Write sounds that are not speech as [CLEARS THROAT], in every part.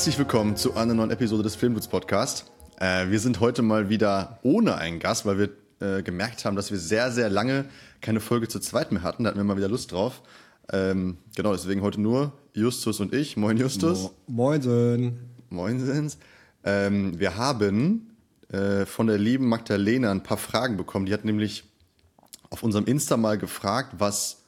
Herzlich willkommen zu einer neuen Episode des Filmwitz Podcast. Äh, wir sind heute mal wieder ohne einen Gast, weil wir äh, gemerkt haben, dass wir sehr, sehr lange keine Folge zu zweit mehr hatten. Da hatten wir mal wieder Lust drauf. Ähm, genau, deswegen heute nur Justus und ich. Moin Justus. Mo Moinsen. Moinsens. Ähm, wir haben äh, von der lieben Magdalena ein paar Fragen bekommen. Die hat nämlich auf unserem Insta mal gefragt, was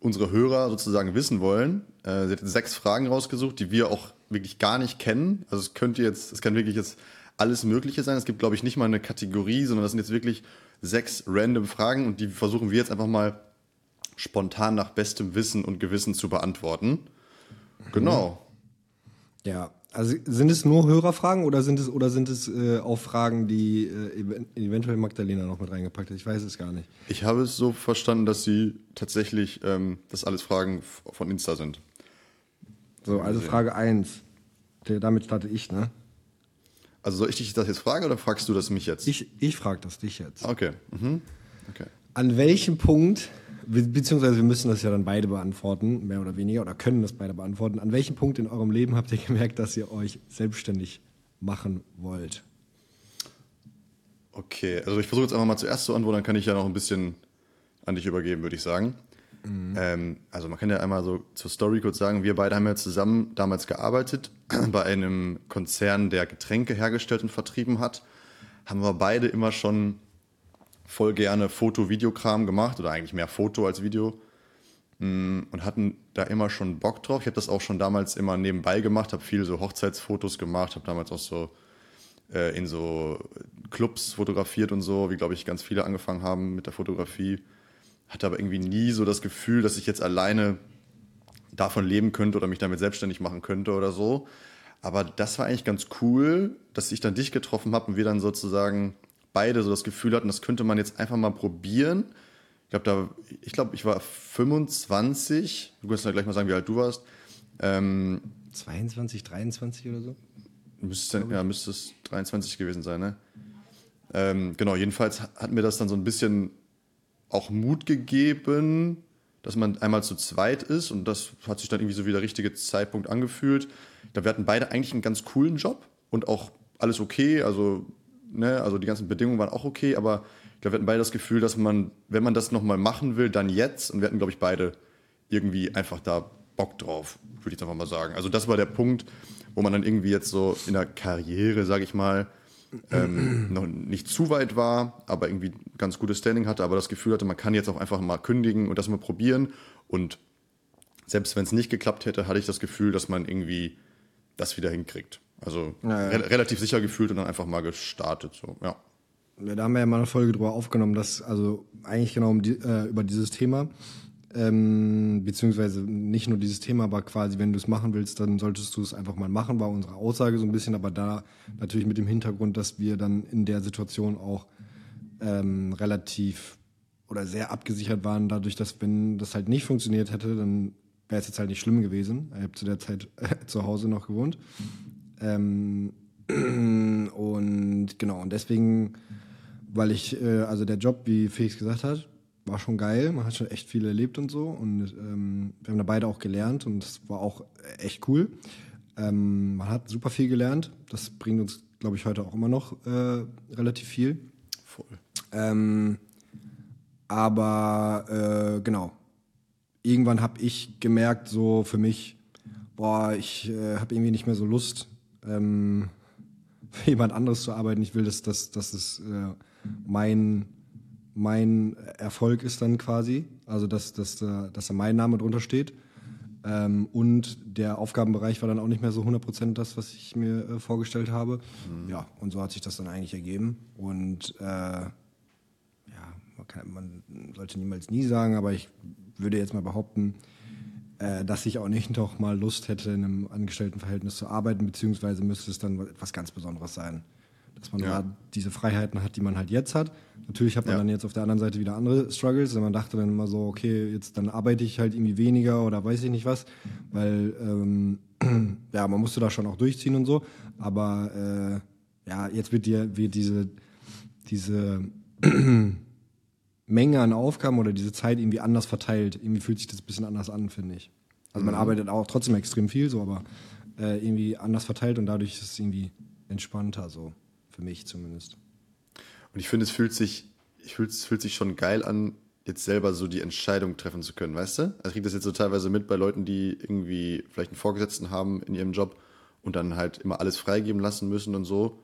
unsere Hörer sozusagen wissen wollen. Sie hat sechs Fragen rausgesucht, die wir auch wirklich gar nicht kennen. Also es könnte jetzt, es kann wirklich jetzt alles Mögliche sein. Es gibt, glaube ich, nicht mal eine Kategorie, sondern das sind jetzt wirklich sechs random Fragen und die versuchen wir jetzt einfach mal spontan nach bestem Wissen und Gewissen zu beantworten. Genau. Ja, also sind es nur Hörerfragen oder sind es oder sind es äh, auch Fragen, die äh, eventuell Magdalena noch mit reingepackt hat? Ich weiß es gar nicht. Ich habe es so verstanden, dass sie tatsächlich, ähm, dass alles Fragen von Insta sind. So, also Frage 1. Damit starte ich, ne? Also soll ich dich das jetzt fragen oder fragst du das mich jetzt? Ich, ich frage das dich jetzt. Okay. Mhm. okay. An welchem Punkt, beziehungsweise wir müssen das ja dann beide beantworten, mehr oder weniger, oder können das beide beantworten, an welchem Punkt in eurem Leben habt ihr gemerkt, dass ihr euch selbstständig machen wollt? Okay, also ich versuche jetzt einfach mal zuerst zu antworten, dann kann ich ja noch ein bisschen an dich übergeben, würde ich sagen. Mhm. Ähm, also man kann ja einmal so zur Story kurz sagen, wir beide haben ja zusammen damals gearbeitet [CLEARS THROAT] bei einem Konzern, der Getränke hergestellt und vertrieben hat. Haben wir beide immer schon voll gerne Foto-Videokram gemacht oder eigentlich mehr Foto als Video mm, und hatten da immer schon Bock drauf. Ich habe das auch schon damals immer nebenbei gemacht, habe viel so Hochzeitsfotos gemacht, habe damals auch so äh, in so Clubs fotografiert und so, wie glaube ich ganz viele angefangen haben mit der Fotografie hatte aber irgendwie nie so das Gefühl, dass ich jetzt alleine davon leben könnte oder mich damit selbstständig machen könnte oder so. Aber das war eigentlich ganz cool, dass ich dann dich getroffen habe und wir dann sozusagen beide so das Gefühl hatten, das könnte man jetzt einfach mal probieren. Ich glaube, da, ich glaube, ich war 25. Du kannst ja gleich mal sagen, wie alt du warst. Ähm, 22, 23 oder so? Müsste, ja, müsste es 23 gewesen sein, ne? Ähm, genau, jedenfalls hat mir das dann so ein bisschen auch Mut gegeben, dass man einmal zu zweit ist und das hat sich dann irgendwie so wie der richtige Zeitpunkt angefühlt. Da wir hatten beide eigentlich einen ganz coolen Job und auch alles okay, also ne, also die ganzen Bedingungen waren auch okay, aber ich glaube, wir hatten beide das Gefühl, dass man, wenn man das nochmal machen will, dann jetzt und wir hatten, glaube ich, beide irgendwie einfach da Bock drauf, würde ich jetzt einfach mal sagen. Also das war der Punkt, wo man dann irgendwie jetzt so in der Karriere, sage ich mal, ähm, noch nicht zu weit war, aber irgendwie ganz gutes Standing hatte, aber das Gefühl hatte, man kann jetzt auch einfach mal kündigen und das mal probieren. Und selbst wenn es nicht geklappt hätte, hatte ich das Gefühl, dass man irgendwie das wieder hinkriegt. Also ja, ja. Re relativ sicher gefühlt und dann einfach mal gestartet. So, ja. ja. Da haben wir ja mal eine Folge drüber aufgenommen, dass also eigentlich genau um die, äh, über dieses Thema ähm, beziehungsweise nicht nur dieses Thema, aber quasi, wenn du es machen willst, dann solltest du es einfach mal machen, war unsere Aussage so ein bisschen, aber da natürlich mit dem Hintergrund, dass wir dann in der Situation auch ähm, relativ oder sehr abgesichert waren, dadurch, dass wenn das halt nicht funktioniert hätte, dann wäre es jetzt halt nicht schlimm gewesen. Ich habe zu der Zeit äh, zu Hause noch gewohnt. Ähm, und genau, und deswegen, weil ich, äh, also der Job, wie Felix gesagt hat, war schon geil. Man hat schon echt viel erlebt und so. Und ähm, wir haben da beide auch gelernt und das war auch echt cool. Ähm, man hat super viel gelernt. Das bringt uns, glaube ich, heute auch immer noch äh, relativ viel. Voll. Ähm, aber äh, genau. Irgendwann habe ich gemerkt, so für mich, boah, ich äh, habe irgendwie nicht mehr so Lust, ähm, [LAUGHS] für jemand anderes zu arbeiten. Ich will, dass, dass, dass es äh, mein mein Erfolg ist dann quasi, also dass, dass, dass da mein Name drunter steht. Ähm, und der Aufgabenbereich war dann auch nicht mehr so 100% das, was ich mir äh, vorgestellt habe. Mhm. Ja, und so hat sich das dann eigentlich ergeben. Und äh, ja, man, kann, man, sollte niemals nie sagen, aber ich würde jetzt mal behaupten, äh, dass ich auch nicht noch mal Lust hätte, in einem Angestelltenverhältnis zu arbeiten, beziehungsweise müsste es dann etwas ganz Besonderes sein dass man ja. da diese Freiheiten hat, die man halt jetzt hat. Natürlich hat man ja. dann jetzt auf der anderen Seite wieder andere Struggles. Man dachte dann immer so, okay, jetzt dann arbeite ich halt irgendwie weniger oder weiß ich nicht was, weil ähm, [CLEARS THROAT] ja, man musste da schon auch durchziehen und so. Aber äh, ja, jetzt wird dir wird diese diese [CLEARS THROAT] Menge an Aufgaben oder diese Zeit irgendwie anders verteilt. Irgendwie fühlt sich das ein bisschen anders an, finde ich. Also man mhm. arbeitet auch trotzdem extrem viel, so, aber äh, irgendwie anders verteilt und dadurch ist es irgendwie entspannter, so für mich zumindest. Und ich finde, es fühlt sich, ich fühl, es fühlt sich schon geil an, jetzt selber so die Entscheidung treffen zu können, weißt du? Also ich kriege das jetzt so teilweise mit bei Leuten, die irgendwie vielleicht einen Vorgesetzten haben in ihrem Job und dann halt immer alles freigeben lassen müssen und so.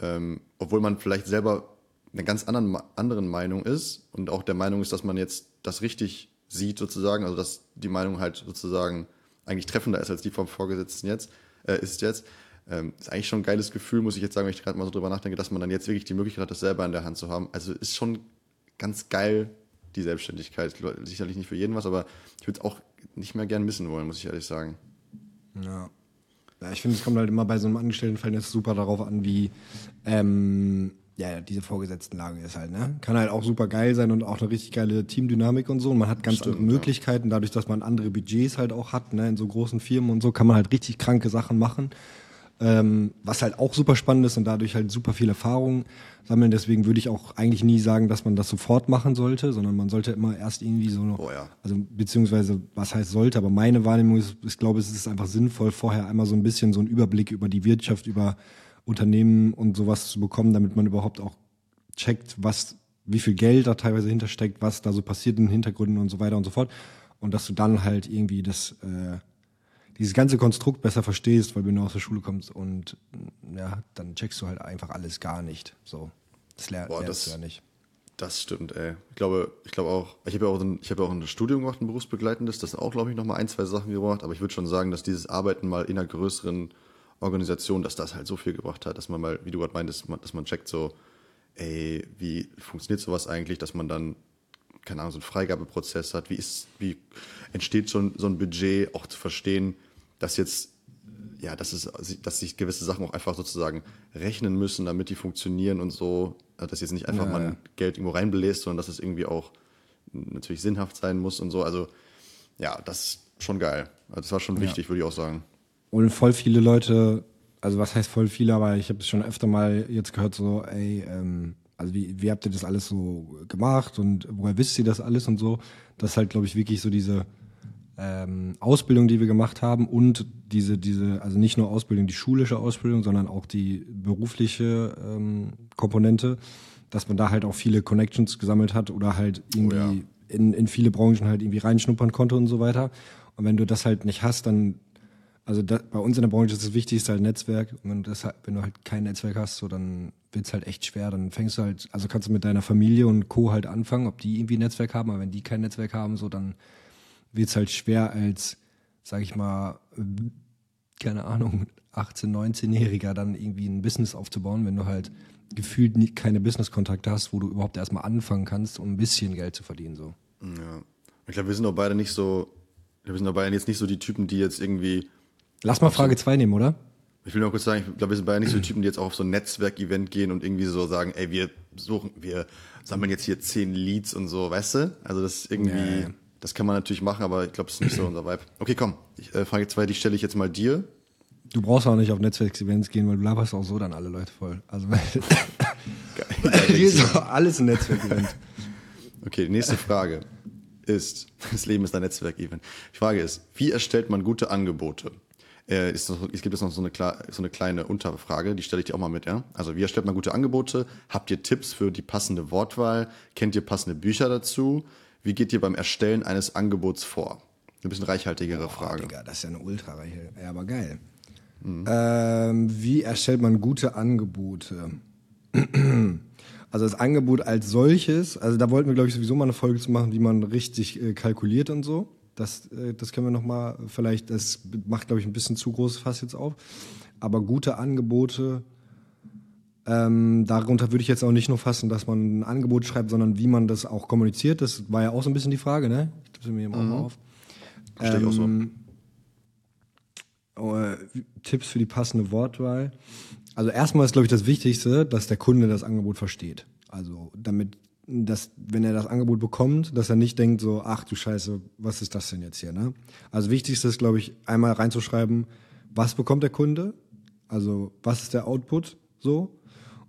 Ähm, obwohl man vielleicht selber einer ganz anderen, anderen Meinung ist und auch der Meinung ist, dass man jetzt das richtig sieht sozusagen, also dass die Meinung halt sozusagen eigentlich treffender ist als die vom Vorgesetzten jetzt, äh, ist jetzt. Ähm, ist eigentlich schon ein geiles Gefühl, muss ich jetzt sagen, wenn ich gerade mal so drüber nachdenke, dass man dann jetzt wirklich die Möglichkeit hat, das selber in der Hand zu haben. Also ist schon ganz geil, die Selbstständigkeit. Sicherlich nicht für jeden was, aber ich würde es auch nicht mehr gern missen wollen, muss ich ehrlich sagen. Ja. Ja, ich finde, es kommt halt immer bei so einem Angestelltenverhältnis super darauf an, wie ähm, ja, diese Vorgesetztenlage ist halt, ne? Kann halt auch super geil sein und auch eine richtig geile Teamdynamik und so. Und man hat ganz Stimmt, andere Möglichkeiten, dadurch, dass man andere Budgets halt auch hat, ne? In so großen Firmen und so kann man halt richtig kranke Sachen machen. Ähm, was halt auch super spannend ist und dadurch halt super viel Erfahrung sammeln. Deswegen würde ich auch eigentlich nie sagen, dass man das sofort machen sollte, sondern man sollte immer erst irgendwie so noch, Oh ja. also beziehungsweise was heißt sollte, aber meine Wahrnehmung ist, ich glaube, es ist einfach sinnvoll, vorher einmal so ein bisschen so einen Überblick über die Wirtschaft, über Unternehmen und sowas zu bekommen, damit man überhaupt auch checkt, was, wie viel Geld da teilweise hintersteckt, was da so passiert in den Hintergründen und so weiter und so fort. Und dass du dann halt irgendwie das, äh, dieses ganze Konstrukt besser verstehst, weil wenn du aus der Schule kommst und ja, dann checkst du halt einfach alles gar nicht. So. Das ler Boah, lernst das- du ja nicht. Das stimmt, ey. Ich glaube, ich glaube auch, ich habe ja auch, ein, ich habe ja auch ein Studium gemacht, ein berufsbegleitendes, das auch, glaube ich, nochmal ein, zwei Sachen gebracht, aber ich würde schon sagen, dass dieses Arbeiten mal in einer größeren Organisation, dass das halt so viel gebracht hat, dass man mal, wie du gerade meintest, man- dass man checkt so, ey, wie funktioniert sowas eigentlich, dass man dann, keine Ahnung, so einen Freigabeprozess hat, wie ist, wie entsteht schon so ein Budget, auch zu verstehen, dass jetzt ja, dass, es, dass sich gewisse Sachen auch einfach sozusagen rechnen müssen, damit die funktionieren und so, äh, dass jetzt nicht einfach Ja, man ja. Geld irgendwo reinbläst, sondern dass es irgendwie auch natürlich sinnhaft sein muss und so. Also ja, das ist schon geil. Also das war schon wichtig, würde ich auch sagen. Und voll viele Leute, also was heißt voll viele, aber ich habe es schon öfter mal jetzt gehört, so, ey, ähm, also wie, wie habt ihr das alles so gemacht und woher wisst ihr das alles und so? Das ist halt, glaube ich, wirklich so diese ähm, Ausbildung, die wir gemacht haben und diese, diese, also nicht nur Ausbildung, die schulische Ausbildung, sondern auch die berufliche ähm, Komponente, dass man da halt auch viele Connections gesammelt hat oder halt irgendwie ja. in, in viele Branchen halt irgendwie reinschnuppern konnte und so weiter. Und wenn du das halt nicht hast, dann, also da, bei uns in der Branche ist das Wichtigste halt Netzwerk. Und wenn du, das, halt- wenn du halt kein Netzwerk hast, so dann wird's halt echt schwer. Dann fängst du halt, also kannst du mit deiner Familie und Co. halt anfangen, ob die irgendwie ein Netzwerk haben, aber wenn die kein Netzwerk haben, so dann wird's halt schwer als, sag ich mal, keine Ahnung, 18-, 19-Jähriger dann irgendwie ein Business aufzubauen, wenn du halt gefühlt nie, keine Business-Kontakte hast, wo du überhaupt erstmal anfangen kannst, um ein bisschen Geld zu verdienen. So. Ja. Ich glaube, wir sind auch beide nicht so, wir sind auch beide jetzt nicht so die Typen, die jetzt irgendwie Lass mal Frage 2 nehmen, oder? Ich will noch kurz sagen, ich glaube, wir sind beide nicht so Typen, die jetzt auch auf so ein Netzwerk-Event gehen und irgendwie so sagen, ey, wir suchen, wir sammeln jetzt hier zehn Leads und so, weißt du? Also das ist irgendwie, Ja, das kann man natürlich machen, aber ich glaube, das ist nicht so unser Vibe. Okay, komm, ich, äh, Frage zwei, die stelle ich jetzt mal dir. Du brauchst auch nicht auf Netzwerksevents gehen, weil du laberst auch so dann alle Leute voll. Also [LAUGHS] hier ist alles ein Netzwerkevent. Okay, die nächste Frage ist, das Leben ist ein Netzwerk-Event. Die Frage ist, wie erstellt man gute Angebote? Äh, ist es gibt jetzt noch so eine, so eine kleine Unterfrage, die stelle ich dir auch mal mit, ja? Also, wie erstellt man gute Angebote? Habt ihr Tipps für die passende Wortwahl? Kennt ihr passende Bücher dazu? Wie geht ihr beim Erstellen eines Angebots vor? Ein bisschen reichhaltigere Frage. Digga, das ist ja eine Ultrareiche. Ja, aber geil. Ähm, wie erstellt man gute Angebote? [CLEARS THROAT] Also das Angebot als solches, also da wollten wir, glaube ich, sowieso mal eine Folge zu machen, wie man richtig äh, kalkuliert und so. Das, äh, das können wir noch mal vielleicht, das macht, glaube ich, ein bisschen zu großes Fass jetzt auf. Aber gute Angebote, ähm, darunter würde ich jetzt auch nicht nur fassen, dass man ein Angebot schreibt, sondern wie man das auch kommuniziert. Das war ja auch so ein bisschen die Frage, ne? Ich tippe mir eben auch mal auf. Stell ich auch so. Ähm, äh, Tipps für die passende Wortwahl. Also erstmal ist, glaube ich, das Wichtigste, dass der Kunde das Angebot versteht. Also damit, dass, wenn er das Angebot bekommt, dass er nicht denkt so, ach du Scheiße, was ist das denn jetzt hier, ne? Also wichtigste ist, glaube ich, einmal reinzuschreiben, was bekommt der Kunde? Also was ist der Output so?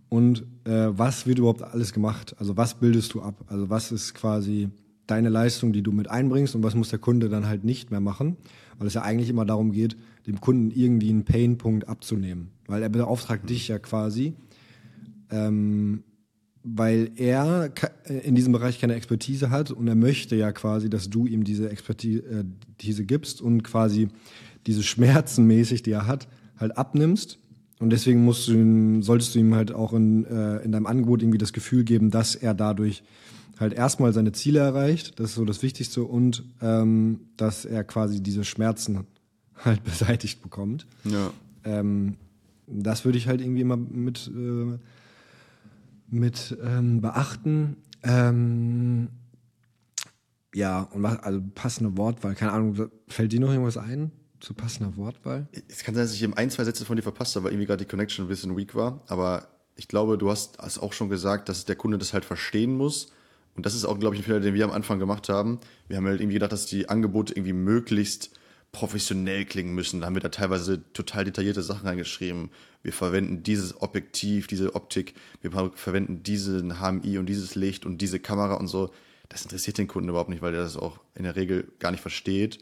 Und äh, was wird überhaupt alles gemacht? Also was bildest du ab? Also was ist quasi deine Leistung, die du mit einbringst und was muss der Kunde dann halt nicht mehr machen, weil es ja eigentlich immer darum geht, dem Kunden irgendwie einen Painpunkt abzunehmen, weil er beauftragt mhm. dich ja quasi, ähm, weil er in diesem Bereich keine Expertise hat und er möchte ja quasi, dass du ihm diese Expertise äh, gibst und quasi diese Schmerzen mäßig, die er hat, halt abnimmst. Und deswegen musst du ihm, solltest du ihm halt auch in, äh, in deinem Angebot irgendwie das Gefühl geben, dass er dadurch halt erstmal seine Ziele erreicht, das ist so das Wichtigste, und ähm, dass er quasi diese Schmerzen halt beseitigt bekommt. Ja. Ähm, das würde ich halt irgendwie immer mit, äh, mit ähm, beachten. Ähm, ja, und was, also passende Wortwahl, keine Ahnung, fällt dir noch irgendwas ein zu passender Wortwahl? Es kann sein, dass ich eben ein, zwei Sätze von dir verpasst habe, weil irgendwie gerade die Connection ein bisschen weak war, aber ich glaube, du hast es auch schon gesagt, dass der Kunde das halt verstehen muss und das ist auch, glaube ich, ein Fehler, den wir am Anfang gemacht haben. Wir haben halt irgendwie gedacht, dass die Angebote irgendwie möglichst professionell klingen müssen. Da haben wir da teilweise total detaillierte Sachen reingeschrieben. Wir verwenden dieses Objektiv, diese Optik, wir verwenden diesen HMI und dieses Licht und diese Kamera und so. Das interessiert den Kunden überhaupt nicht, weil der das auch in der Regel gar nicht versteht.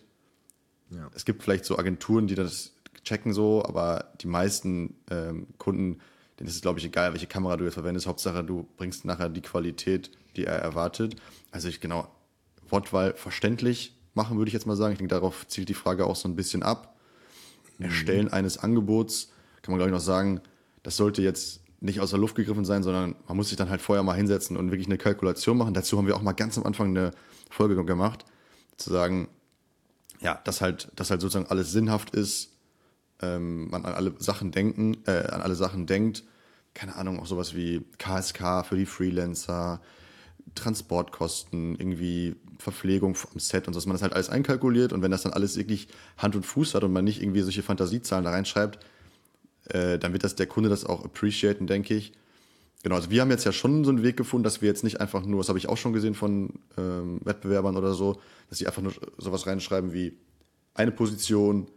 Ja. Es gibt vielleicht so Agenturen, die das checken so, aber die meisten ähm, Kunden, denen ist es, glaube ich, egal, welche Kamera du jetzt verwendest. Hauptsache, du bringst nachher die Qualität die er erwartet. Also ich genau, Wortwahl verständlich machen, würde ich jetzt mal sagen. Ich denke, darauf zielt die Frage auch so ein bisschen ab. Erstellen mhm. eines Angebots, kann man glaube ich noch sagen, das sollte jetzt nicht aus der Luft gegriffen sein, sondern man muss sich dann halt vorher mal hinsetzen und wirklich eine Kalkulation machen. Dazu haben wir auch mal ganz am Anfang eine Folge gemacht, zu sagen, ja, dass halt, dass halt sozusagen alles sinnhaft ist, ähm, man an alle Sachen denken, äh, an alle Sachen denkt. Keine Ahnung, auch sowas wie KSK für die Freelancer, Transportkosten, irgendwie Verpflegung am Set und so, dass man das halt alles einkalkuliert und wenn das dann alles wirklich Hand und Fuß hat und man nicht irgendwie solche Fantasiezahlen da reinschreibt, äh, dann wird das der Kunde das auch appreciaten, denke ich. Genau, also wir haben jetzt ja schon so einen Weg gefunden, dass wir jetzt nicht einfach nur, das habe ich auch schon gesehen von ähm, Wettbewerbern oder so, dass sie einfach nur sowas reinschreiben wie eine Position,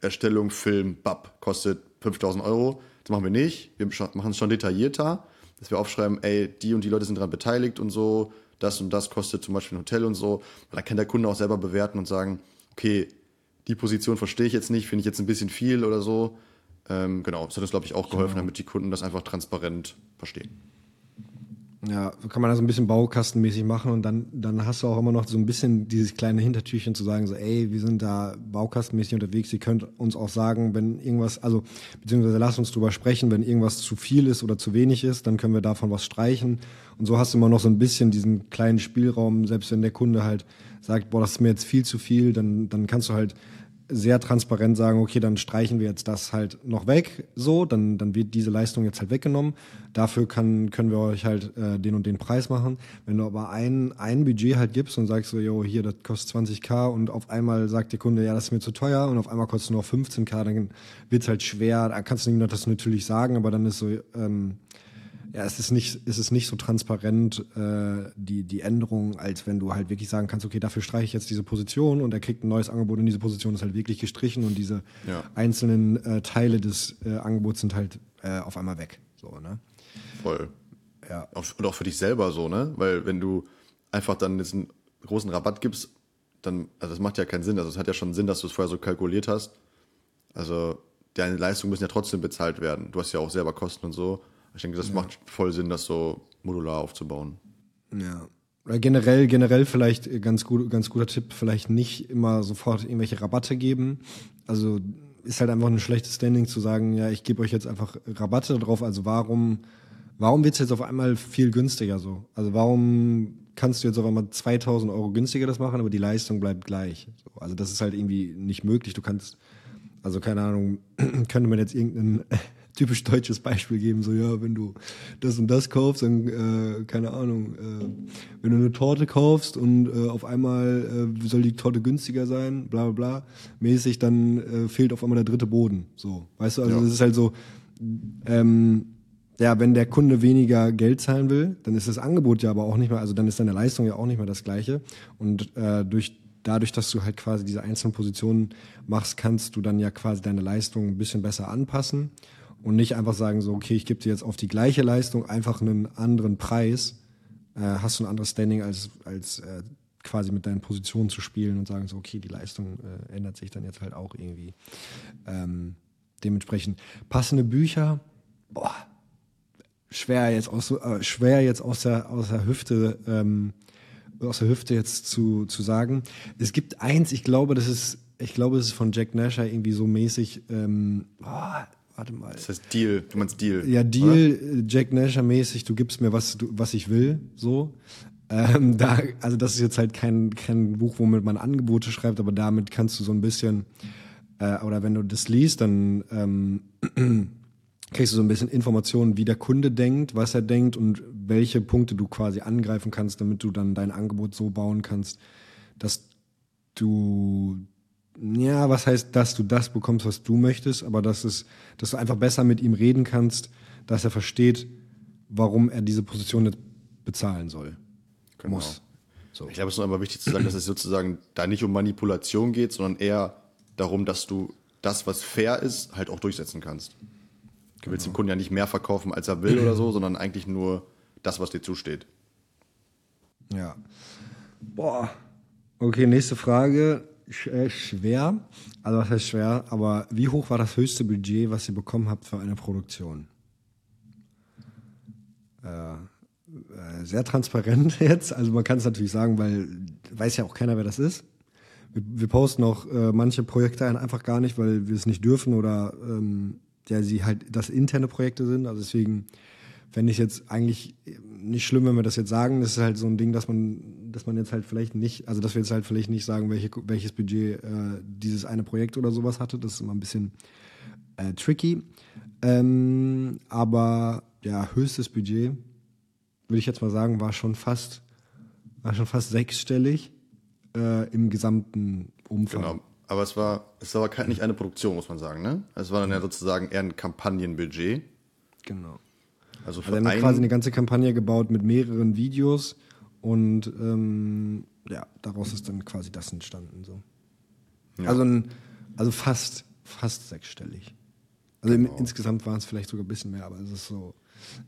Erstellung, Film, BAP, kostet 5000 Euro. Das machen wir nicht. Wir machen es schon detaillierter dass wir aufschreiben, ey, die und die Leute sind daran beteiligt und so, das und das kostet zum Beispiel ein Hotel und so. Da kann der Kunde auch selber bewerten und sagen, okay, die Position verstehe ich jetzt nicht, finde ich jetzt ein bisschen viel oder so. Ähm, genau, das hat uns, glaube ich, auch geholfen, genau. damit die Kunden das einfach transparent verstehen. Ja, kann man das ein bisschen baukastenmäßig machen und dann, dann hast du auch immer noch so ein bisschen dieses kleine Hintertürchen zu sagen, so, ey, wir sind da baukastenmäßig unterwegs, ihr könnt uns auch sagen, wenn irgendwas, also, beziehungsweise lasst uns drüber sprechen, wenn irgendwas zu viel ist oder zu wenig ist, dann können wir davon was streichen. Und so hast du immer noch so ein bisschen diesen kleinen Spielraum, selbst wenn der Kunde halt sagt, boah, das ist mir jetzt viel zu viel, dann, dann kannst du halt sehr transparent sagen, okay, dann streichen wir jetzt das halt noch weg, so, dann, dann wird diese Leistung jetzt halt weggenommen. Dafür kann, können wir euch halt äh, den und den Preis machen. Wenn du aber ein, ein Budget halt gibst und sagst so, yo, hier, das kostet 20k und auf einmal sagt der Kunde, ja, das ist mir zu teuer und auf einmal kostet es nur 15k, dann wird's halt schwer. Da kannst du ihm das natürlich sagen, aber dann ist so, ähm, ja, es ist nicht, es ist nicht so transparent, äh, die, die Änderung, als wenn du halt wirklich sagen kannst, okay, dafür streiche ich jetzt diese Position und er kriegt ein neues Angebot und diese Position ist halt wirklich gestrichen und diese ja. einzelnen äh, Teile des äh, Angebots sind halt äh, auf einmal weg. So, ne? Voll. Ja. Und auch für dich selber so, ne? Weil wenn du einfach dann jetzt einen großen Rabatt gibst, dann, also das macht ja keinen Sinn. Also es hat ja schon Sinn, dass du es vorher so kalkuliert hast. Also deine Leistungen müssen ja trotzdem bezahlt werden. Du hast ja auch selber Kosten und so. Ich denke, das ja. macht voll Sinn, das so modular aufzubauen. Ja. Oder generell, generell vielleicht ganz gut, ganz guter Tipp, vielleicht nicht immer sofort irgendwelche Rabatte geben. Also ist halt einfach ein schlechtes Standing zu sagen, ja, ich gebe euch jetzt einfach Rabatte drauf. Also warum, warum wird's jetzt auf einmal viel günstiger so? Also warum kannst du jetzt auf einmal 2000 Euro günstiger das machen, aber die Leistung bleibt gleich? So, also das ist halt irgendwie nicht möglich. Du kannst, also keine Ahnung, [CLEARS THROAT] könnte man jetzt irgendeinen typisch deutsches Beispiel geben, so ja, wenn du das und das kaufst, dann äh, keine Ahnung, äh, wenn du eine Torte kaufst und äh, auf einmal äh, soll die Torte günstiger sein, bla bla bla, mäßig, dann äh, fehlt auf einmal der dritte Boden. So, weißt du, also es ist halt so, ähm, ja, wenn der Kunde weniger Geld zahlen will, dann ist das Angebot ja aber auch nicht mehr, also dann ist deine Leistung ja auch nicht mehr das gleiche. Und äh, durch dadurch, dass du halt quasi diese einzelnen Positionen machst, kannst du dann ja quasi deine Leistung ein bisschen besser anpassen und nicht einfach sagen so, okay, ich gebe dir jetzt auf die gleiche Leistung einfach einen anderen Preis, äh, hast du ein anderes Standing als, als äh, quasi mit deinen Positionen zu spielen und sagen so, okay, die Leistung äh, ändert sich dann jetzt halt auch irgendwie. Ähm, dementsprechend passende Bücher, boah, schwer jetzt aus, äh, schwer jetzt aus der, aus der Hüfte, ähm, aus der Hüfte jetzt zu, zu sagen. Es gibt eins, ich glaube, das ist, ich glaube, es ist von Jack Nasher irgendwie so mäßig, ähm, boah, warte mal. Das heißt Deal, du meinst Deal. Ja, Deal, oder? Jack Nasher mäßig, du gibst mir was, du, was ich will, so. Ähm, [LAUGHS] da, also das ist jetzt halt kein, kein Buch, womit man Angebote schreibt, aber damit kannst du so ein bisschen, äh, oder wenn du das liest, dann ähm, [CLEARS THROAT] kriegst du so ein bisschen Informationen, wie der Kunde denkt, was er denkt und welche Punkte du quasi angreifen kannst, damit du dann dein Angebot so bauen kannst, dass du ja, was heißt, dass du das bekommst, was du möchtest, aber dass es, dass du einfach besser mit ihm reden kannst, dass er versteht, warum er diese Position jetzt bezahlen soll. Genau. Muss. So. Ich glaube, es ist aber wichtig zu sagen, dass es sozusagen da nicht um Manipulation geht, sondern eher darum, dass du das, was fair ist, halt auch durchsetzen kannst. Du willst dem Kunden ja nicht mehr verkaufen, als er will oder so, sondern eigentlich nur das, was dir zusteht. Ja. Boah. Okay, nächste Frage. Äh, schwer. Also was heißt schwer? Aber wie hoch war das höchste Budget, was ihr bekommen habt für eine Produktion? Äh, äh sehr transparent [LAUGHS] jetzt. Also man kann es natürlich sagen, weil weiß ja auch keiner, wer das ist. Wir, wir posten auch äh, manche Projekte einfach gar nicht, weil wir es nicht dürfen oder ähm, ja, sie halt das interne Projekte sind. Also deswegen fände ich jetzt eigentlich nicht schlimm, wenn wir das jetzt sagen. Das ist halt so ein Ding, dass man, dass man jetzt halt vielleicht nicht, also dass wir jetzt halt vielleicht nicht sagen, welche, welches Budget äh, dieses eine Projekt oder sowas hatte. Das ist immer ein bisschen äh, tricky. Ähm, aber ja, höchstes Budget, würde ich jetzt mal sagen, war schon fast, war schon fast sechsstellig äh, im gesamten Umfang. Genau. Aber es war, es war nicht eine Produktion, muss man sagen, ne? Es war dann ja sozusagen eher ein Kampagnenbudget. Genau. Also, für also wir haben quasi eine ganze Kampagne gebaut mit mehreren Videos und ähm, ja, daraus ist dann quasi das entstanden. So. Ja. Also, ein, also fast, fast sechsstellig. Also genau. im, insgesamt waren es vielleicht sogar ein bisschen mehr, aber es ist so,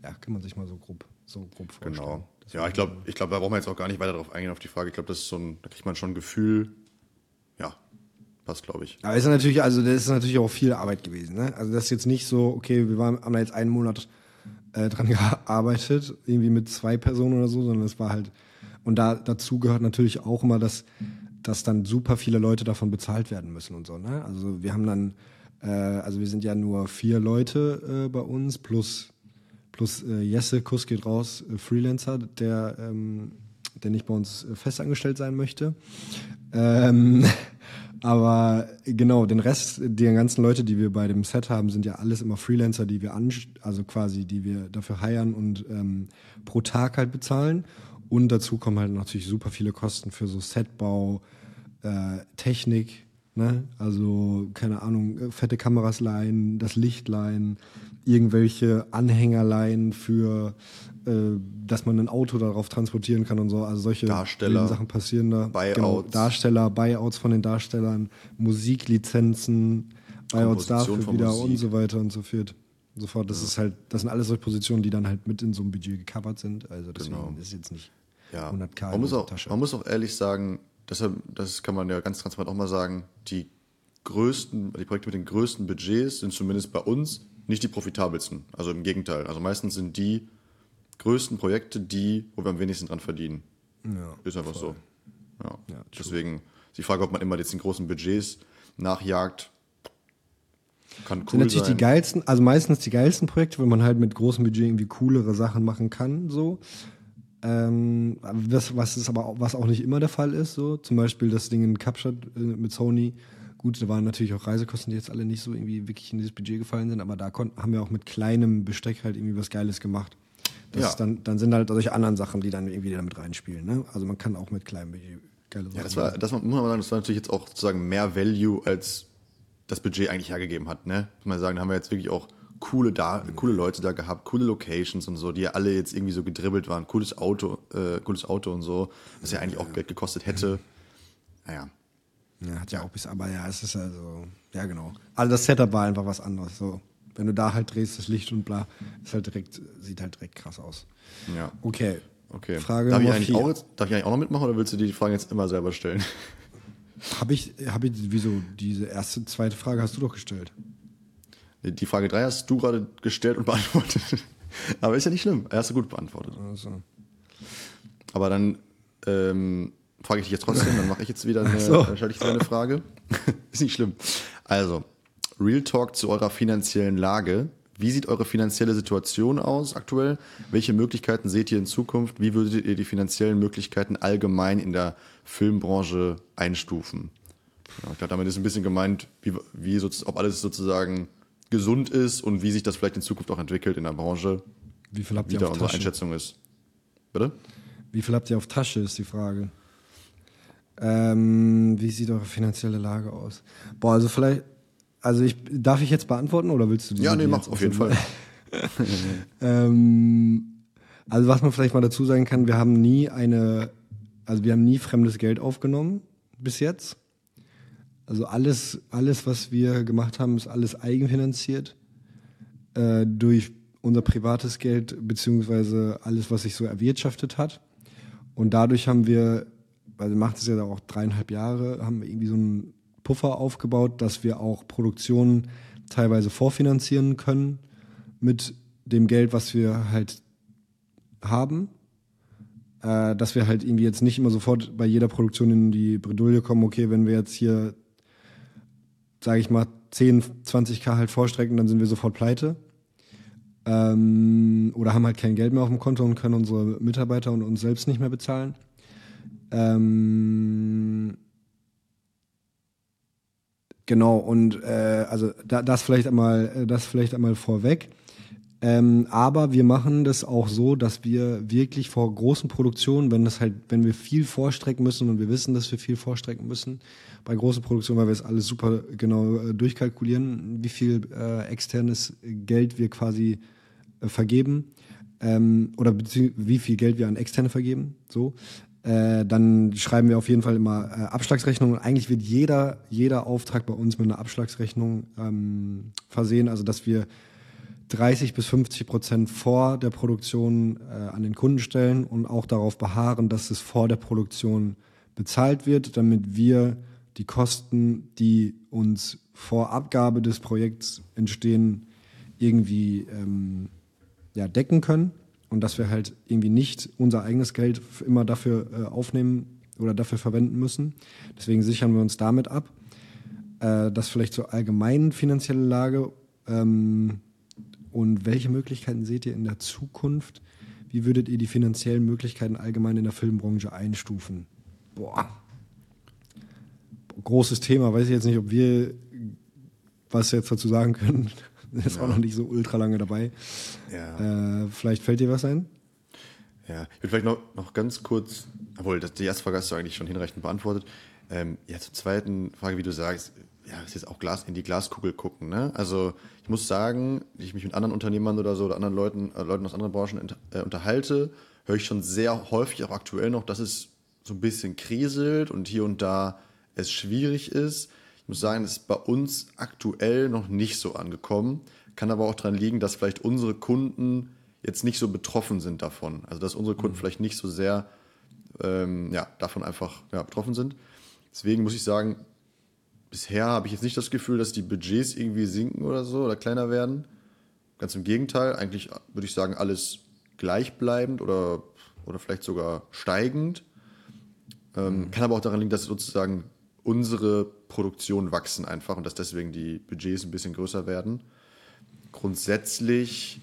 ja, kann man sich mal so grob, so grob vorstellen. Genau. ja, ich glaube, ich glaube, da brauchen wir jetzt auch gar nicht weiter darauf eingehen auf die Frage. Ich glaube, das ist so ein, da kriegt man schon ein Gefühl, ja, passt, glaube ich. Aber ist natürlich, also das ist natürlich auch viel Arbeit gewesen. Ne? Also das ist jetzt nicht so, okay, wir waren, haben da jetzt einen Monat äh, dran gearbeitet, irgendwie mit zwei Personen oder so, sondern es war halt, und da dazu gehört natürlich auch immer, dass, dass dann super viele Leute davon bezahlt werden müssen und so. Ne? Also wir haben dann, äh, also wir sind ja nur vier Leute äh, bei uns, plus, plus äh, Jesse, Kuss geht raus, äh, Freelancer, der, ähm, der nicht bei uns äh, festangestellt sein möchte. Ähm, [LAUGHS] aber genau, den Rest, die ganzen Leute, die wir bei dem Set haben, sind ja alles immer Freelancer, die wir an, also quasi, die wir dafür heiern und ähm, pro Tag halt bezahlen. Und dazu kommen halt natürlich super viele Kosten für so Setbau, äh, Technik, ne? Also, keine Ahnung, fette Kameras leihen, das Licht leihen, irgendwelche Anhängerleihen für äh, dass man ein Auto darauf transportieren kann und so. Also solche Sachen passieren da. Buyouts. Genau, Darsteller, Buyouts von den Darstellern, Musiklizenzen, Buyouts dafür wieder Musik. und so weiter und so fort. So fort. Das ja. ist halt, das sind alles solche Positionen, die dann halt mit in so einem Budget gecovert sind. Also deswegen genau. ist jetzt nicht ja. 100k man muss, auch, Tasche. man muss auch ehrlich sagen, deshalb, das kann man ja ganz transparent auch mal sagen, die größten, die Projekte mit den größten Budgets sind zumindest bei uns nicht die profitabelsten. Also im Gegenteil. Also meistens sind die größten Projekte die, wo wir am wenigsten dran verdienen. Ja, ist einfach voll. so. Ja. ja Deswegen die Frage, ob man immer jetzt den großen Budgets nachjagt, kann cool sind natürlich sein. die geilsten, also meistens die geilsten Projekte, wenn man halt mit großem Budget irgendwie coolere Sachen machen kann, so. Ähm, was, was ist aber auch, was auch nicht immer der Fall ist, so. Zum Beispiel das Ding in Kapstadt äh, mit Sony. Gut, da waren natürlich auch Reisekosten, die jetzt alle nicht so irgendwie wirklich in dieses Budget gefallen sind, aber da haben wir auch mit kleinem Besteck halt irgendwie was Geiles gemacht. Ja. dann, dann sind halt solche anderen Sachen, die dann irgendwie damit reinspielen. Ne? Also man kann auch mit kleinem Budget geile Sachen Ja, das war, das muss man sagen, das war natürlich jetzt auch sozusagen mehr Value, als das Budget eigentlich hergegeben hat. Ne? Muss man sagen, da haben wir jetzt wirklich auch coole, da, mhm. coole Leute da gehabt, coole Locations und so, die ja alle jetzt irgendwie so gedribbelt waren. Cooles Auto, äh, cooles Auto und so, was ja eigentlich auch Geld gekostet hätte. Naja. Ja, hat ja auch bis, aber ja, es ist also, ja genau. Also das Setup war einfach was anderes. So wenn du da halt drehst, das Licht und bla, ist halt direkt, sieht halt direkt krass aus. Ja. Okay. Okay. Frage darf, ich eigentlich vier. auch jetzt, darf ich eigentlich auch noch mitmachen oder willst du die Fragen jetzt immer selber stellen? Habe ich, hab ich, wieso, diese erste, zweite Frage hast du doch gestellt. Die Frage 3 hast du gerade gestellt und [LAUGHS] beantwortet. Aber ist ja nicht schlimm. Hast du gut beantwortet. Also. Aber dann ähm, frage ich dich jetzt trotzdem, dann mache ich jetzt wieder eine, so. dann stelle ich eine Frage. [LAUGHS] ist nicht schlimm. Also, Real Talk zu eurer finanziellen Lage. Wie sieht eure finanzielle Situation aus aktuell? Welche Möglichkeiten seht ihr in Zukunft? Wie würdet ihr die finanziellen Möglichkeiten allgemein in der Filmbranche einstufen? Ja, ich glaube, damit ist ein bisschen gemeint, wie, wie sozu- ob alles sozusagen gesund ist und wie sich das vielleicht in Zukunft auch entwickelt in der Branche, Wie viel habt wie ihr da auf unsere Tasche? Einschätzung ist. Bitte? Wie viel habt ihr auf Tasche, ist die Frage. Ähm, wie sieht eure finanzielle Lage aus? Boah, also vielleicht, also ich, darf ich jetzt beantworten oder willst du die Ja, nee, mach auf jeden Fall. [LAUGHS] Ähm, also was man vielleicht mal dazu sagen kann, wir haben nie eine, also wir haben nie fremdes Geld aufgenommen bis jetzt. Also alles, alles, was wir gemacht haben, ist alles eigenfinanziert äh, durch unser privates Geld beziehungsweise alles, was sich so erwirtschaftet hat. Und dadurch haben wir, weil wir machen das ja auch dreieinhalb Jahre, haben wir irgendwie so einen Puffer aufgebaut, dass wir auch Produktionen teilweise vorfinanzieren können mit dem Geld, was wir halt haben. Äh, dass wir halt irgendwie jetzt nicht immer sofort bei jeder Produktion in die Bredouille kommen, okay, wenn wir jetzt hier, sage ich mal, 10, 20k halt vorstrecken, dann sind wir sofort pleite. Ähm, oder haben halt kein Geld mehr auf dem Konto und können unsere Mitarbeiter und uns selbst nicht mehr bezahlen. Ähm, genau, und äh, also da, das vielleicht einmal, äh, das vielleicht einmal vorweg. Ähm, aber wir machen das auch so, dass wir wirklich vor großen Produktionen, wenn das halt, wenn wir viel vorstrecken müssen und wir wissen, dass wir viel vorstrecken müssen, bei großen Produktionen, weil wir es alles super genau äh, durchkalkulieren, wie viel äh, externes Geld wir quasi äh, vergeben ähm, oder wie viel Geld wir an externe vergeben, so. Äh, dann schreiben wir auf jeden Fall immer äh, Abschlagsrechnungen. Eigentlich wird jeder, jeder Auftrag bei uns mit einer Abschlagsrechnung ähm, versehen, also dass wir 30 bis 50 Prozent vor der Produktion äh, an den Kunden stellen und auch darauf beharren, dass es vor der Produktion bezahlt wird, damit wir die Kosten, die uns vor Abgabe des Projekts entstehen, irgendwie ähm, ja, decken können und dass wir halt irgendwie nicht unser eigenes Geld immer dafür äh, aufnehmen oder dafür verwenden müssen. Deswegen sichern wir uns damit ab. Äh, das vielleicht zur allgemeinen finanziellen Lage. Ähm, und welche Möglichkeiten seht ihr in der Zukunft? Wie würdet ihr die finanziellen Möglichkeiten allgemein in der Filmbranche einstufen? Boah. Großes Thema, weiß ich jetzt nicht, ob wir was jetzt dazu sagen können. [LAUGHS] Ist auch noch nicht so ultra lange dabei. Ja. Äh, vielleicht fällt dir was ein? Ja, ich will vielleicht noch, noch ganz kurz, obwohl das, die erste Frage hast du eigentlich schon hinreichend beantwortet. Ähm, ja, zur zweiten Frage, wie du sagst, ja, ist jetzt auch Glas in die Glaskugel gucken. Ne? Also ich muss sagen, wenn ich mich mit anderen Unternehmern oder so oder anderen Leuten, äh, Leuten aus anderen Branchen äh, unterhalte, höre ich schon sehr häufig, auch aktuell noch, dass es so ein bisschen kriselt und hier und da es schwierig ist. Ich muss sagen, das ist bei uns aktuell noch nicht so angekommen. Kann aber auch daran liegen, dass vielleicht unsere Kunden jetzt nicht so betroffen sind davon. Also dass unsere Kunden vielleicht nicht so sehr ähm, ja, davon einfach ja, betroffen sind. Deswegen muss ich sagen, bisher habe ich jetzt nicht das Gefühl, dass die Budgets irgendwie sinken oder so oder kleiner werden. Ganz im Gegenteil, eigentlich würde ich sagen, alles gleichbleibend oder, oder vielleicht sogar steigend. Ähm, Kann aber auch daran liegen, dass sozusagen unsere Produktionen wachsen einfach und dass deswegen die Budgets ein bisschen größer werden. Grundsätzlich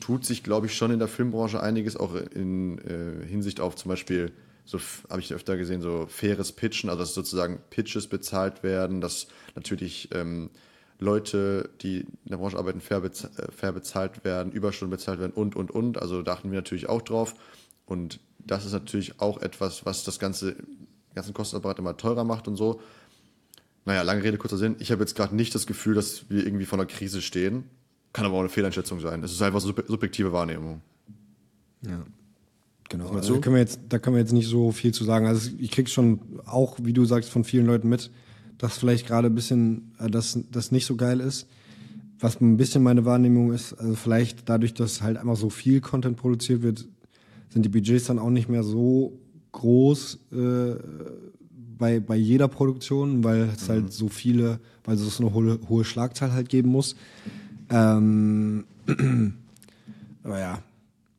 tut sich, glaube ich, schon in der Filmbranche einiges, auch in äh, Hinsicht auf zum Beispiel, so habe ich öfter gesehen, so faires Pitchen, also dass sozusagen Pitches bezahlt werden, dass natürlich ähm, Leute, die in der Branche arbeiten, fair, bez äh, fair bezahlt werden, Überstunden bezahlt werden und, und, und. Also da achten wir natürlich auch drauf. Und das ist natürlich auch etwas, was das ganze, ganzen Kostenapparat immer teurer macht und so. Naja, lange Rede, kurzer Sinn. Ich habe jetzt gerade nicht das Gefühl, dass wir irgendwie vor einer Krise stehen. Kann aber auch eine Fehleinschätzung sein. Es ist einfach sub subjektive Wahrnehmung. Ja. Genau. Also, da, können wir jetzt, da können wir jetzt nicht so viel zu sagen. Also ich krieg schon auch, wie du sagst, von vielen Leuten mit, dass vielleicht gerade ein bisschen, äh, dass das nicht so geil ist. Was ein bisschen meine Wahrnehmung ist, also vielleicht dadurch, dass halt einfach so viel Content produziert wird, sind die Budgets dann auch nicht mehr so groß äh, bei, bei jeder Produktion, weil es halt mhm. halt so viele, weil es so eine hohe, hohe Schlagzahl halt geben muss. Ähm, [CLEARS THROAT] aber ja,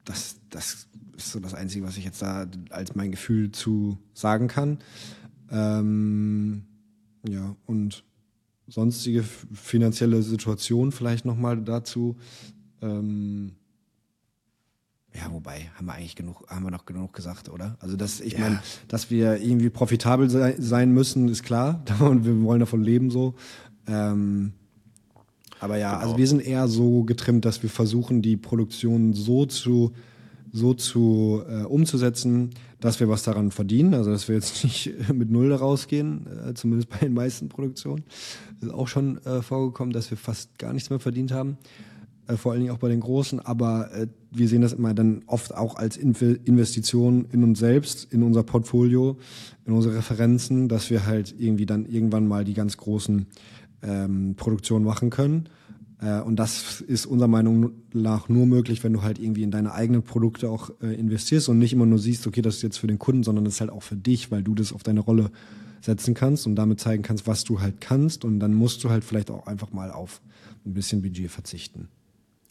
das, das ist so das Einzige, was ich jetzt da als mein Gefühl zu sagen kann. Ähm, ja, und sonstige finanzielle Situation vielleicht nochmal dazu. Ähm, ja, wobei, haben wir eigentlich genug, haben wir noch genug gesagt, oder? Also, dass, ich ja. meine, dass wir irgendwie profitabel sei, sein müssen, ist klar. [LAUGHS] Und wir wollen davon leben so. Ähm, aber ja, also genau. also wir sind eher so getrimmt, dass wir versuchen, die Produktion so zu, so zu äh, umzusetzen, dass wir was daran verdienen. Also dass wir jetzt [LAUGHS] nicht mit Null rausgehen, äh, zumindest bei den meisten Produktionen. Das ist auch schon äh, vorgekommen, dass wir fast gar nichts mehr verdient haben. Äh, vor allen Dingen auch bei den Großen, aber äh, wir sehen das immer dann oft auch als Investition in uns selbst, in unser Portfolio, in unsere Referenzen, dass wir halt irgendwie dann irgendwann mal die ganz großen ähm, Produktion machen können. Äh, und das ist unserer Meinung nach nur möglich, wenn du halt irgendwie in deine eigenen Produkte auch äh, investierst und nicht immer nur siehst, okay, das ist jetzt für den Kunden, sondern das ist halt auch für dich, weil du das auf deine Rolle setzen kannst und damit zeigen kannst, was du halt kannst. Und dann musst du halt vielleicht auch einfach mal auf ein bisschen Budget verzichten.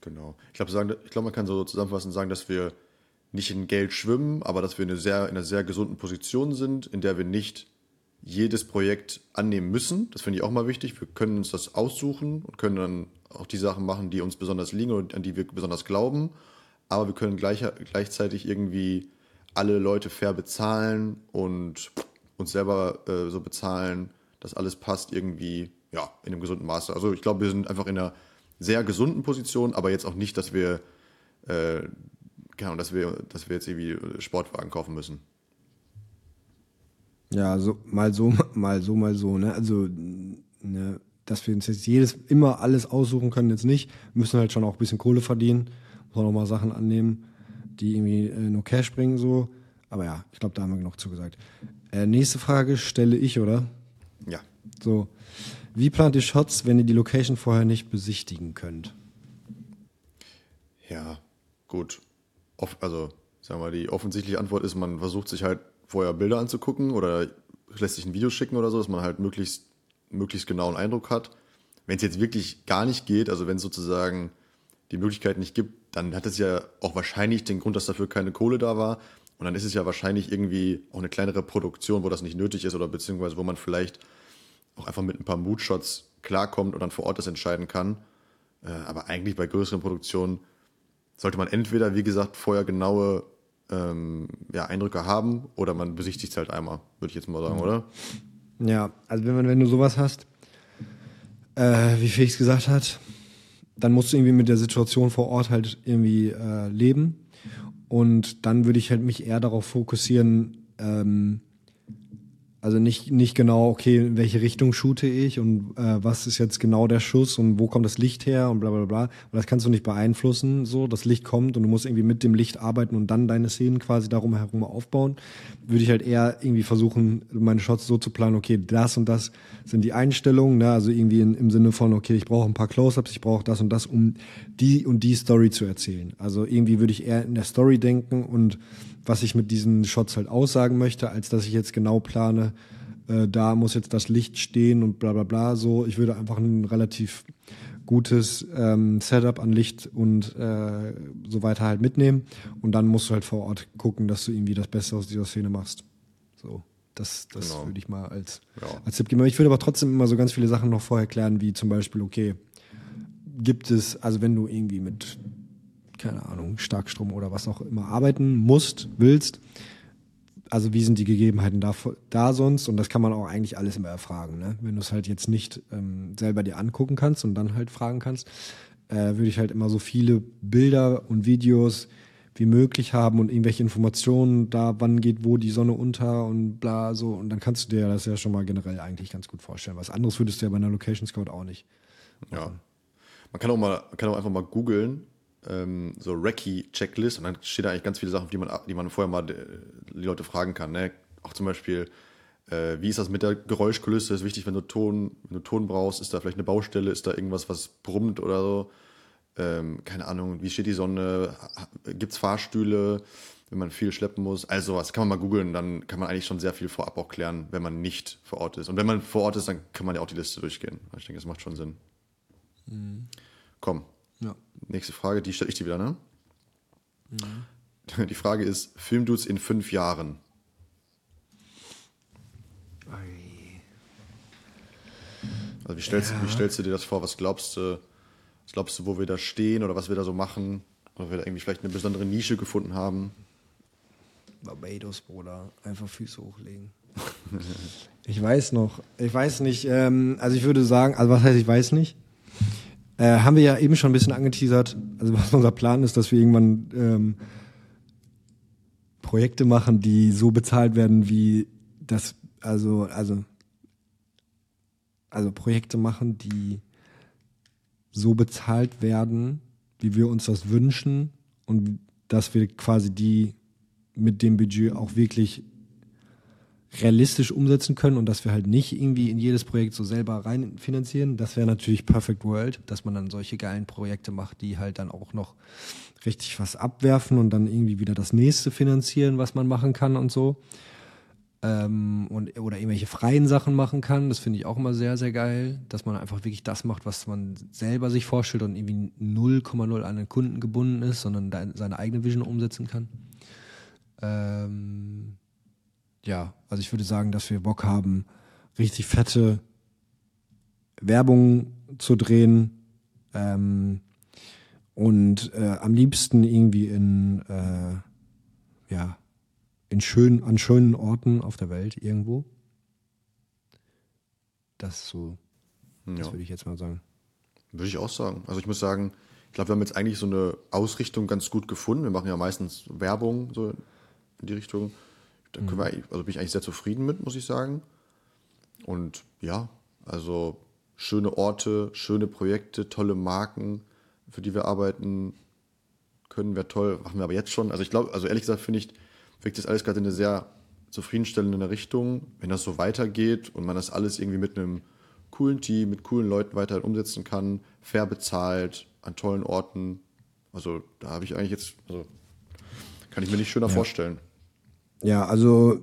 Genau. Ich glaube, ich glaube, man kann so zusammenfassend sagen, dass wir nicht in Geld schwimmen, aber dass wir in einer sehr, in einer sehr gesunden Position sind, in der wir nicht jedes Projekt annehmen müssen. Das finde ich auch mal wichtig. Wir können uns das aussuchen und können dann auch die Sachen machen, die uns besonders liegen und an die wir besonders glauben. Aber wir können gleich, gleichzeitig irgendwie alle Leute fair bezahlen und uns selber äh, so bezahlen, dass alles passt irgendwie ja, in einem gesunden Maße. Also ich glaube, wir sind einfach in einer sehr gesunden Position, aber jetzt auch nicht, dass wir, äh, genau, dass wir, dass wir jetzt irgendwie Sportwagen kaufen müssen. Ja, so, mal so, [LAUGHS] mal so, mal so, ne? Also, ne, dass wir uns jetzt jedes, immer alles aussuchen können, jetzt nicht. Müssen halt schon auch ein bisschen Kohle verdienen, muss auch mal Sachen annehmen, die irgendwie äh, nur Cash bringen, so. Aber ja, ich glaube, da haben wir genug zugesagt. Äh, nächste Frage stelle ich, oder? Ja. So. Wie plant ihr Shots, wenn ihr die Location vorher nicht besichtigen könnt? Ja, gut. Also, sagen wir mal, die offensichtliche Antwort ist, man versucht sich halt vorher Bilder anzugucken oder lässt sich ein Video schicken oder so, dass man halt möglichst, möglichst genauen Eindruck hat. Wenn es jetzt wirklich gar nicht geht, also wenn es sozusagen die Möglichkeit nicht gibt, dann hat es ja auch wahrscheinlich den Grund, dass dafür keine Kohle da war. Und dann ist es ja wahrscheinlich irgendwie auch eine kleinere Produktion, wo das nicht nötig ist oder beziehungsweise wo man vielleicht auch einfach mit ein paar Moodshots klarkommt und dann vor Ort das entscheiden kann. Äh, aber eigentlich bei größeren Produktionen sollte man entweder, wie gesagt, vorher genaue ähm, ja, Eindrücke haben oder man besichtigt es halt einmal, würde ich jetzt mal sagen, oder? Ja, also wenn, man, wenn du sowas hast, äh, wie Felix gesagt hat, dann musst du irgendwie mit der Situation vor Ort halt irgendwie äh, leben. Und dann würde ich halt mich eher darauf fokussieren, ähm, also nicht, nicht genau, okay, in welche Richtung shoote ich und äh, was ist jetzt genau der Schuss und wo kommt das Licht her und bla bla bla. Und das kannst du nicht beeinflussen. So, das Licht kommt und du musst irgendwie mit dem Licht arbeiten und dann deine Szenen quasi darum herum aufbauen. Würde ich halt eher irgendwie versuchen, meine Shots so zu planen, okay, das und das sind die Einstellungen, ne? also irgendwie in, im Sinne von, okay, ich brauche ein paar Close-Ups, ich brauche das und das, um die und die Story zu erzählen. Also irgendwie würde ich eher in der Story denken und was ich mit diesen Shots halt aussagen möchte, als dass ich jetzt genau plane, äh, da muss jetzt das Licht stehen und bla bla bla. So, ich würde einfach ein relativ gutes ähm, Setup an Licht und äh, so weiter halt mitnehmen. Und dann musst du halt vor Ort gucken, dass du irgendwie das Beste aus dieser Szene machst. So. Das, das genau. würde ich mal als, ja. als Tipp geben. Ich würde aber trotzdem immer so ganz viele Sachen noch vorher klären, wie zum Beispiel, okay, gibt es, also wenn du irgendwie mit keine Ahnung, Starkstrom oder was auch immer arbeiten musst, willst. Also wie sind die Gegebenheiten da, da sonst? Und das kann man auch eigentlich alles immer erfragen. Ne? Wenn du es halt jetzt nicht ähm, selber dir angucken kannst und dann halt fragen kannst, äh, würde ich halt immer so viele Bilder und Videos wie möglich haben und irgendwelche Informationen da, wann geht wo die Sonne unter und bla so. Und dann kannst du dir das ja schon mal generell eigentlich ganz gut vorstellen. Was anderes würdest du ja bei einer Location Scout auch nicht. Machen. Ja. Man kann auch mal, man kann auch einfach mal googeln, ähm, so Recce-Checklist und dann steht da eigentlich ganz viele Sachen, die man, die man vorher mal äh, die Leute fragen kann. Ne? Auch zum Beispiel, äh, wie ist das mit der Geräuschkulisse? Ist wichtig, wenn du Ton, wenn du Ton brauchst, ist da vielleicht eine Baustelle, ist da irgendwas, was brummt oder so? Ähm, keine Ahnung, wie steht die Sonne? Gibt es Fahrstühle? wenn man viel schleppen muss. Also was kann man mal googeln, dann kann man eigentlich schon sehr viel vorab auch klären, wenn man nicht vor Ort ist. Und wenn man vor Ort ist, dann kann man ja auch die Liste durchgehen. Ich denke, das macht schon Sinn. Mhm. Komm. Nächste Frage, die stelle ich dir wieder, ne? Mhm. [LAUGHS] Die Frage ist, Filmdudes in fünf Jahren? Also wie stellst, ja. wie stellst du dir das vor? Was glaubst du, was glaubst du, wo wir da stehen oder was wir da so machen? Oder wir da irgendwie vielleicht eine besondere Nische gefunden haben? Barbados, Bruder. Einfach Füße hochlegen. [LAUGHS] ich weiß noch. Ich weiß nicht. Ähm, also ich würde sagen, also was heißt ich weiß nicht? Äh, haben wir ja eben schon ein bisschen angeteasert. Also was unser Plan ist, dass wir irgendwann ähm, Projekte machen, die so bezahlt werden, wie das, also, also, also Projekte machen, die so bezahlt werden, wie wir uns das wünschen und dass wir quasi die mit dem Budget auch wirklich realistisch umsetzen können und dass wir halt nicht irgendwie in jedes Projekt so selber rein finanzieren. Das wäre natürlich Perfect World, dass man dann solche geilen Projekte macht, die halt dann auch noch richtig was abwerfen und dann irgendwie wieder das nächste finanzieren, was man machen kann und so. Ähm, und, oder irgendwelche freien Sachen machen kann. Das finde ich auch immer sehr, sehr geil, dass man einfach wirklich das macht, was man selber sich vorstellt und irgendwie 0,0 an den Kunden gebunden ist, sondern seine eigene Vision umsetzen kann. Ähm, ja, also ich würde sagen, dass wir Bock haben, richtig fette Werbung zu drehen ähm, und äh, am liebsten irgendwie in äh, ja in schönen an schönen Orten auf der Welt irgendwo. Das so, ja. das würde ich jetzt mal sagen. Würde ich auch sagen. Also ich muss sagen, ich glaube, wir haben jetzt eigentlich so eine Ausrichtung ganz gut gefunden. Wir machen ja meistens Werbung so in die Richtung. Da können wir, mhm. also bin ich eigentlich sehr zufrieden mit, muss ich sagen. Und ja, also schöne Orte, schöne Projekte, tolle Marken, für die wir arbeiten können, wäre toll. Machen wir aber jetzt schon. Also ich glaube, also ehrlich gesagt finde ich, wirkt das alles gerade in eine sehr zufriedenstellende Richtung. Wenn das so weitergeht und man das alles irgendwie mit einem coolen Team, mit coolen Leuten weiter umsetzen kann, fair bezahlt, an tollen Orten. Also da habe ich eigentlich jetzt, also kann ich mir nicht schöner ja. vorstellen. Ja, also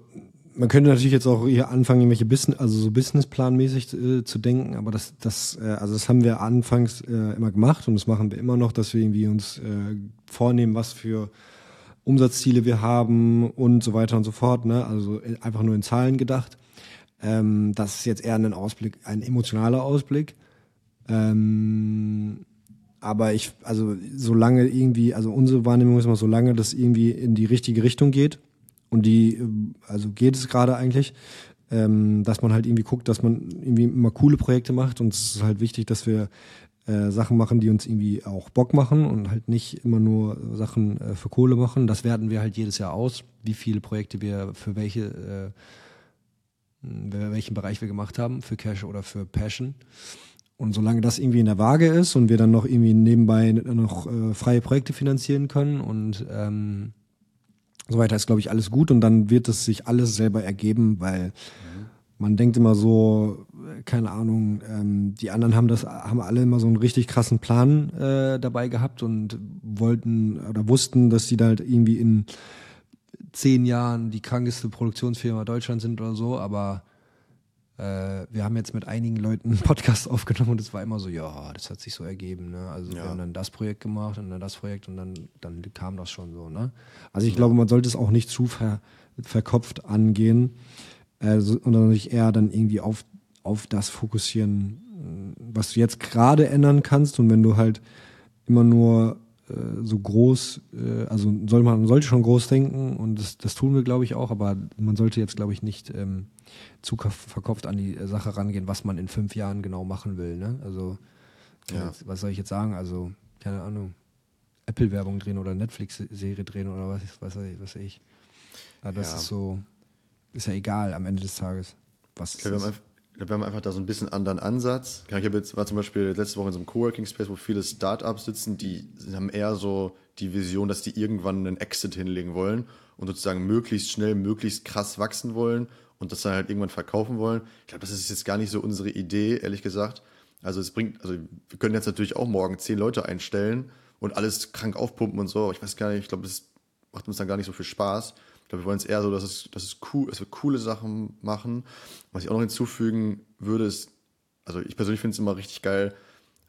man könnte natürlich jetzt auch hier anfangen, irgendwelche Business, also so Businessplanmäßig äh, zu denken, aber das, das, äh, also das haben wir anfangs äh, immer gemacht und das machen wir immer noch, dass wir irgendwie uns äh, vornehmen, was für Umsatzziele wir haben und so weiter und so fort. Ne? Also äh, einfach nur in Zahlen gedacht. Ähm, das ist jetzt eher ein Ausblick, ein emotionaler Ausblick. Ähm, aber ich, also solange irgendwie, also unsere Wahrnehmung ist immer, solange das irgendwie in die richtige Richtung geht, und die, äh, also geht es gerade eigentlich, ähm, dass man halt irgendwie guckt, dass man irgendwie immer coole Projekte macht und es ist halt wichtig, dass wir äh, Sachen machen, die uns irgendwie auch Bock machen und halt nicht immer nur Sachen äh, für Kohle machen. Das werten wir halt jedes Jahr aus, wie viele Projekte wir für welche, äh, welchen Bereich wir gemacht haben, für Cash oder für Passion. Und solange das irgendwie in der Waage ist und wir dann noch irgendwie nebenbei noch äh, freie Projekte finanzieren können und ähm, so weiter ist, glaube ich, alles gut und dann wird es sich alles selber ergeben, weil man denkt immer so, keine Ahnung, ähm, die anderen haben das, haben alle immer so einen richtig krassen Plan äh, dabei gehabt und wollten oder wussten, dass sie da halt irgendwie in zehn Jahren die krankeste Produktionsfirma Deutschland sind oder so, aber äh, wir haben jetzt mit einigen Leuten einen Podcast aufgenommen und es war immer so, ja, das hat sich so ergeben. Ne? Also ja. wir haben dann das Projekt gemacht und dann das Projekt und dann, dann kam das schon so. Ne? Also ich ja. glaube, man sollte es auch nicht zu ver, verkopft angehen, äh, sondern sich eher dann irgendwie auf, auf das fokussieren, was du jetzt gerade ändern kannst. Und wenn du halt immer nur äh, so groß, äh, also soll man sollte schon groß denken und das, das tun wir, glaube ich, auch, aber man sollte jetzt, glaube ich, nicht ähm, zu verkopft an die Sache rangehen, was man in fünf Jahren genau machen will. Ne? Also, ja. was soll ich jetzt sagen? Also, keine Ahnung, Apple-Werbung drehen oder Netflix-Serie drehen oder was, was, was weiß ich. Aber das ja. ist so, ist ja egal am Ende des Tages. Was ich glaube, wir, haben einfach da so ein bisschen anderen Ansatz. Ich habe jetzt war zum Beispiel letzte Woche in so einem Coworking Space, wo viele Startups sitzen, die haben eher so die Vision, dass die irgendwann einen Exit hinlegen wollen und sozusagen möglichst schnell, möglichst krass wachsen wollen und das dann halt irgendwann verkaufen wollen. Ich glaube, das ist jetzt gar nicht so unsere Idee, ehrlich gesagt. Also es bringt, also wir können jetzt natürlich auch morgen zehn Leute einstellen und alles krank aufpumpen und so, aber ich weiß gar nicht, ich glaube, es macht uns dann gar nicht so viel Spaß. Ich glaube, wir wollen es eher so, dass es, dass es cool, dass wir coole Sachen machen. Was ich auch noch hinzufügen würde, ist, also ich persönlich finde es immer richtig geil,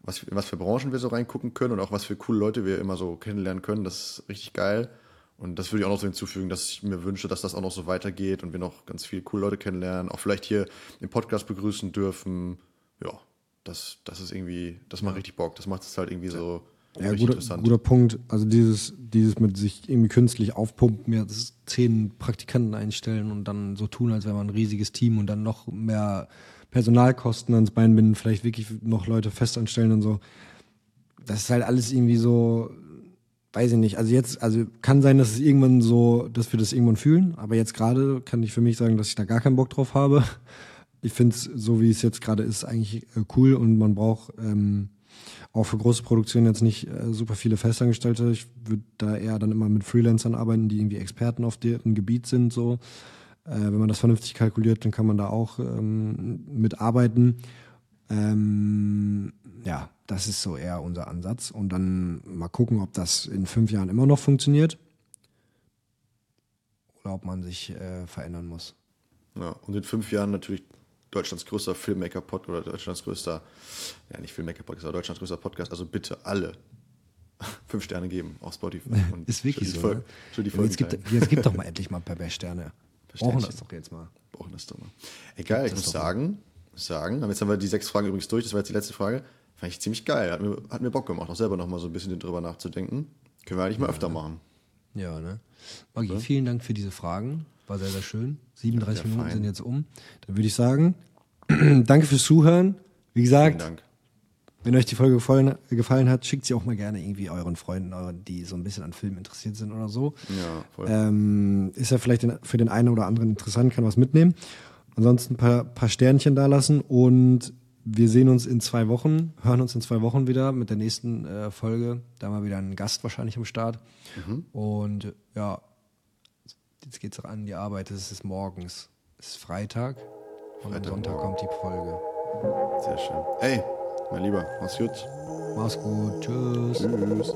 was, in was für Branchen wir so reingucken können und auch was für coole Leute wir immer so kennenlernen können. Das ist richtig geil. Und das würde ich auch noch so hinzufügen, dass ich mir wünsche, dass das auch noch so weitergeht und wir noch ganz viele coole Leute kennenlernen, auch vielleicht hier im Podcast begrüßen dürfen. Ja, das, das ist irgendwie, das macht richtig Bock. Das macht es halt irgendwie so Ja, guter, guter Punkt. Also dieses, dieses mit sich irgendwie künstlich aufpumpen, ist zehn Praktikanten einstellen und dann so tun, als wäre man ein riesiges Team und dann noch mehr Personalkosten ans Bein binden, vielleicht wirklich noch Leute festanstellen und so. Das ist halt alles irgendwie so, weiß ich nicht. Also jetzt, also kann sein, dass es irgendwann so, dass wir das irgendwann fühlen, aber jetzt gerade kann ich für mich sagen, dass ich da gar keinen Bock drauf habe. Ich finde es, so wie es jetzt gerade ist, eigentlich äh, cool und man braucht ähm, auch für große Produktionen jetzt nicht äh, super viele Festangestellte. Ich würde da eher dann immer mit Freelancern arbeiten, die irgendwie Experten auf deren Gebiet sind. So, äh, wenn man das vernünftig kalkuliert, dann kann man da auch ähm, mitarbeiten. Ähm, ja, das ist so eher unser Ansatz. Und dann mal gucken, ob das in fünf Jahren immer noch funktioniert oder ob man sich äh, verändern muss. Ja, und in fünf Jahren natürlich Deutschlands größter Filmmaker-Podcast oder Deutschlands größter, ja nicht Filmmaker-Podcast, aber Deutschlands größter Podcast. Also bitte alle [LAUGHS] fünf Sterne geben auf Spotify. [LAUGHS] Ist wirklich so. Folge- ne? die Ja, jetzt, Folgen gibt, jetzt gibt doch mal [LAUGHS] endlich mal ein paar Sterne. Brauchen das doch jetzt mal. brauchen das doch mal. Egal, ich muss sagen, sagen, jetzt haben wir die sechs Fragen übrigens durch, das war jetzt die letzte Frage. Fand ich ziemlich geil, hat mir, hat mir Bock gemacht, auch selber nochmal so ein bisschen drüber nachzudenken. Können wir eigentlich mal öfter machen. Ja, ne? Maggi, vielen Dank für diese Fragen. War sehr, sehr schön. 37 Ja, Minuten fein. sind jetzt um. Dann würde ich sagen, [CLEARS THROAT] danke fürs Zuhören. Wie gesagt, wenn euch die Folge gefallen, gefallen hat, schickt sie auch mal gerne irgendwie euren Freunden, die so ein bisschen an Filmen interessiert sind oder so. Ja, voll. Ähm, ist ja vielleicht für den einen oder anderen interessant, kann was mitnehmen. Ansonsten ein paar, paar Sternchen da lassen und wir sehen uns in zwei Wochen, hören uns in zwei Wochen wieder mit der nächsten äh, Folge. Da haben wir wieder einen Gast wahrscheinlich am Start. Und ja, jetzt geht's auch an die Arbeit. Es ist morgens. Es ist Freitag und am Sonntag kommt die Folge. Sehr schön. Ey, mein Lieber, mach's gut. Mach's gut. Tschüss. Tschüss.